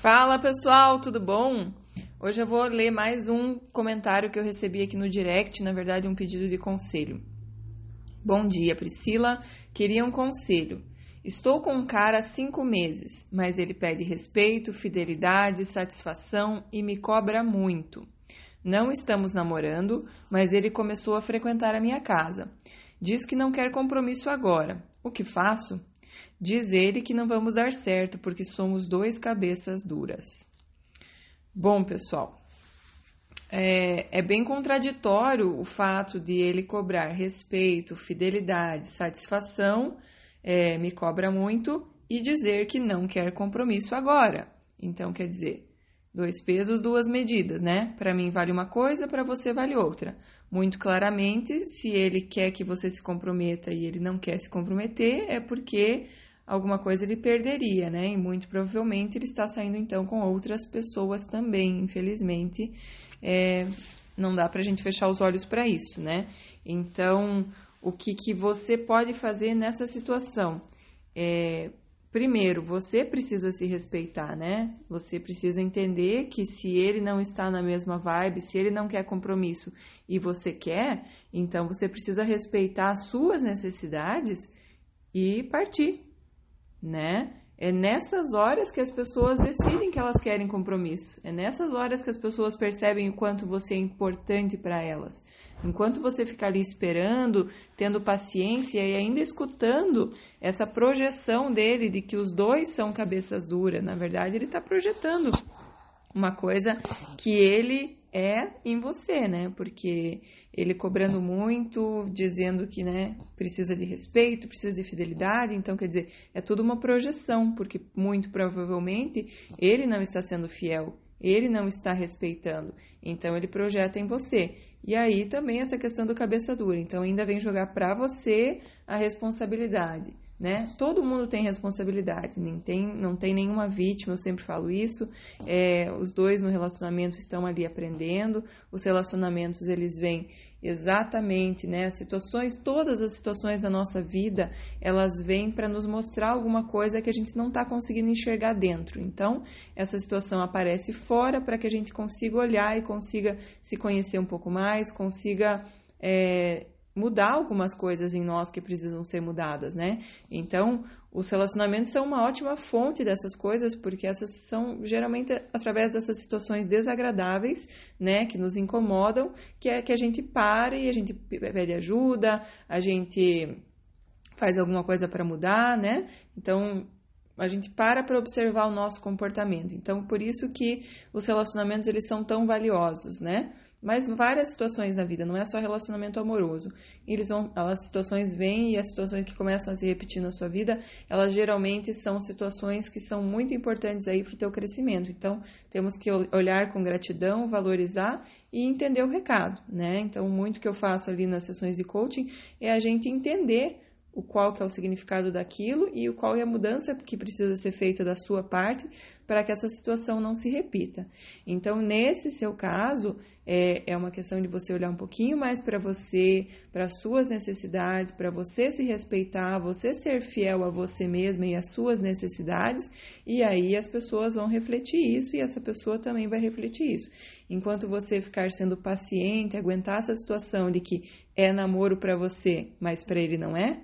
Fala pessoal, tudo bom? Hoje eu vou ler mais um comentário que eu recebi aqui no direct, na verdade, um pedido de conselho. Bom dia, Priscila. Queria um conselho. Estou com um cara há cinco meses, mas ele pede respeito, fidelidade, satisfação e me cobra muito. Não estamos namorando, mas ele começou a frequentar a minha casa. Diz que não quer compromisso agora. O que faço? Diz ele que não vamos dar certo porque somos dois cabeças duras. Bom, pessoal, é, é, bem contraditório o fato de ele cobrar respeito, fidelidade, satisfação, é, me cobra muito, e dizer que não quer compromisso agora. Então, quer dizer, dois pesos, duas medidas, né? Para mim vale uma coisa, para você vale outra. Muito claramente, se ele quer que você se comprometa e ele não quer se comprometer, é porque alguma coisa ele perderia, né? E muito provavelmente ele está saindo então com outras pessoas também, infelizmente. É, não dá para a gente fechar os olhos para isso, né? Então, o que, que você pode fazer nessa situação? É, primeiro, você precisa se respeitar, né? Você precisa entender que se ele não está na mesma vibe, se ele não quer compromisso e você quer, então você precisa respeitar as suas necessidades e partir, né? É nessas horas que as pessoas decidem que elas querem compromisso. É nessas horas que as pessoas percebem o quanto você é importante para elas. Enquanto você fica ali esperando, tendo paciência e ainda escutando essa projeção dele de que os dois são cabeças duras, na verdade ele está projetando uma coisa que ele é em você, né? Porque ele cobrando muito, dizendo que, né, precisa de respeito, precisa de fidelidade, então quer dizer, é tudo uma projeção, porque muito provavelmente ele não está sendo fiel, ele não está respeitando, então ele projeta em você. E aí também essa questão do cabeça dura, então ainda vem jogar para você a responsabilidade né? Todo mundo tem responsabilidade, nem tem, não tem nenhuma vítima, eu sempre falo isso. É, os dois no relacionamento estão ali aprendendo, os relacionamentos eles vêm exatamente, né? As situações, todas as situações da nossa vida, elas vêm para nos mostrar alguma coisa que a gente não está conseguindo enxergar dentro. Então, essa situação aparece fora para que a gente consiga olhar e consiga se conhecer um pouco mais, consiga é, mudar algumas coisas em nós que precisam ser mudadas, né? Então, os relacionamentos são uma ótima fonte dessas coisas, porque essas são geralmente através dessas situações desagradáveis, né, que nos incomodam, que é que a gente para e a gente pede ajuda, a gente faz alguma coisa para mudar, né? Então, a gente para para observar o nosso comportamento. Então, por isso que os relacionamentos eles são tão valiosos, né? Mas várias situações na vida, não é só relacionamento amoroso. Eles vão, as situações vêm e as situações que começam a se repetir na sua vida, elas geralmente são situações que são muito importantes aí para o teu crescimento. Então, temos que olhar com gratidão, valorizar e entender o recado, né? Então, muito que eu faço ali nas sessões de coaching é a gente entender o qual que é o significado daquilo e o qual é a mudança que precisa ser feita da sua parte para que essa situação não se repita. Então, nesse seu caso, é, é uma questão de você olhar um pouquinho mais para você, para as suas necessidades, para você se respeitar, você ser fiel a você mesma e às suas necessidades, e aí as pessoas vão refletir isso e essa pessoa também vai refletir isso. Enquanto você ficar sendo paciente, aguentar essa situação de que é namoro para você, mas para ele não é,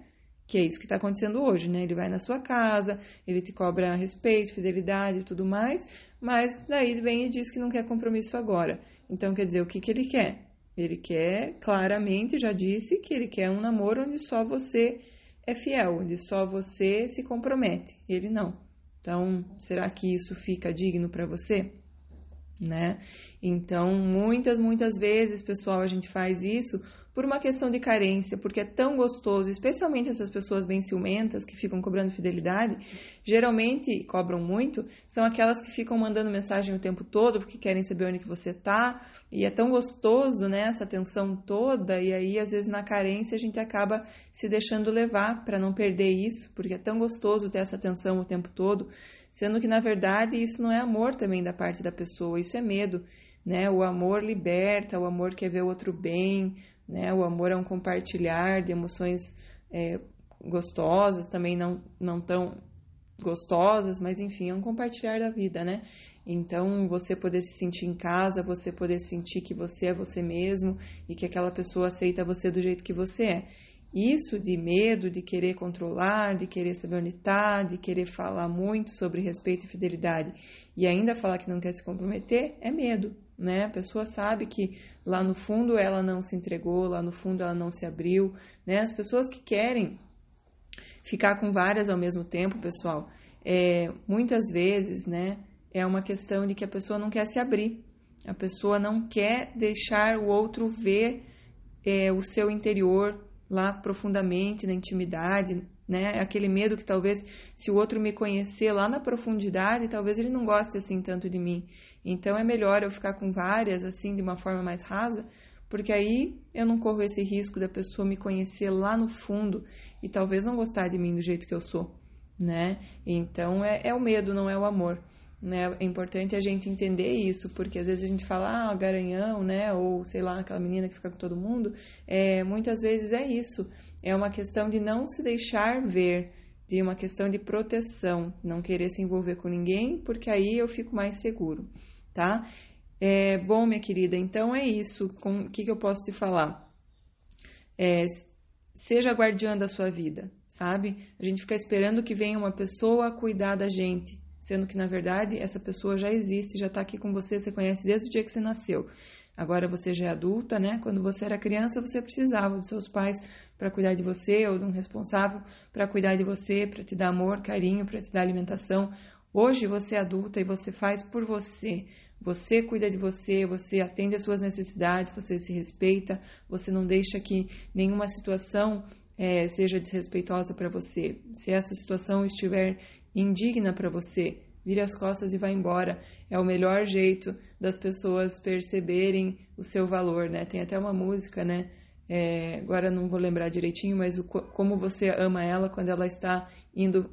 que é isso que está acontecendo hoje, né? Ele vai na sua casa, ele te cobra respeito, fidelidade e tudo mais, mas daí ele vem e diz que não quer compromisso agora. Então, quer dizer, o que, que ele quer? Ele quer, claramente, já disse, que ele quer um namoro onde só você é fiel, onde só você se compromete. Ele não. Então, será que isso fica digno para você? Né? Então, muitas, muitas vezes, pessoal, a gente faz isso por uma questão de carência, porque é tão gostoso, especialmente essas pessoas bem ciumentas que ficam cobrando fidelidade, geralmente cobram muito, são aquelas que ficam mandando mensagem o tempo todo porque querem saber onde que você tá, e é tão gostoso, né, essa atenção toda, e aí às vezes na carência a gente acaba se deixando levar para não perder isso, porque é tão gostoso ter essa atenção o tempo todo, sendo que na verdade isso não é amor também da parte da pessoa, isso é medo, né? O amor liberta, o amor quer ver o outro bem, né? O amor é um compartilhar de emoções é, gostosas, também não, não tão gostosas, mas enfim, é um compartilhar da vida, né? Então, você poder se sentir em casa, você poder sentir que você é você mesmo e que aquela pessoa aceita você do jeito que você é. Isso de medo, de querer controlar, de querer saber onde está, de querer falar muito sobre respeito e fidelidade e ainda falar que não quer se comprometer, é medo, né? A pessoa sabe que lá no fundo ela não se entregou, lá no fundo ela não se abriu, né? As pessoas que querem ficar com várias ao mesmo tempo, pessoal, é, muitas vezes, né? É uma questão de que a pessoa não quer se abrir, a pessoa não quer deixar o outro ver é, o seu interior, lá profundamente na intimidade, né? Aquele medo que talvez se o outro me conhecer lá na profundidade, talvez ele não goste assim tanto de mim. Então é melhor eu ficar com várias assim de uma forma mais rasa, porque aí eu não corro esse risco da pessoa me conhecer lá no fundo e talvez não gostar de mim do jeito que eu sou, né? Então é, é o medo, não é o amor. Né? É importante a gente entender isso, porque às vezes a gente fala, ah, garanhão, né? Ou sei lá, aquela menina que fica com todo mundo. É, muitas vezes é isso. É uma questão de não se deixar ver, de uma questão de proteção, não querer se envolver com ninguém, porque aí eu fico mais seguro, tá? É, bom, minha querida, então é isso. O que, que eu posso te falar? É, seja guardiã da sua vida, sabe? A gente fica esperando que venha uma pessoa cuidar da gente sendo que na verdade essa pessoa já existe, já está aqui com você, você conhece desde o dia que você nasceu. Agora você já é adulta, né? Quando você era criança, você precisava dos seus pais para cuidar de você ou de um responsável para cuidar de você, para te dar amor, carinho, para te dar alimentação. Hoje você é adulta e você faz por você. Você cuida de você, você atende às suas necessidades, você se respeita, você não deixa que nenhuma situação é, seja desrespeitosa para você. Se essa situação estiver indigna para você, vire as costas e vá embora. É o melhor jeito das pessoas perceberem o seu valor, né? Tem até uma música, né? É, agora não vou lembrar direitinho, mas o, como você ama ela quando ela está indo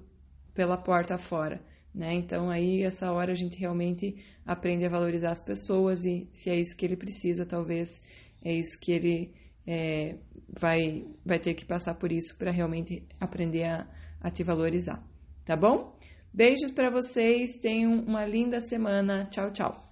pela porta fora, né? Então aí essa hora a gente realmente aprende a valorizar as pessoas e se é isso que ele precisa, talvez é isso que ele é, vai vai ter que passar por isso para realmente aprender a, a te valorizar tá bom? Beijos para vocês, tenham uma linda semana. Tchau, tchau.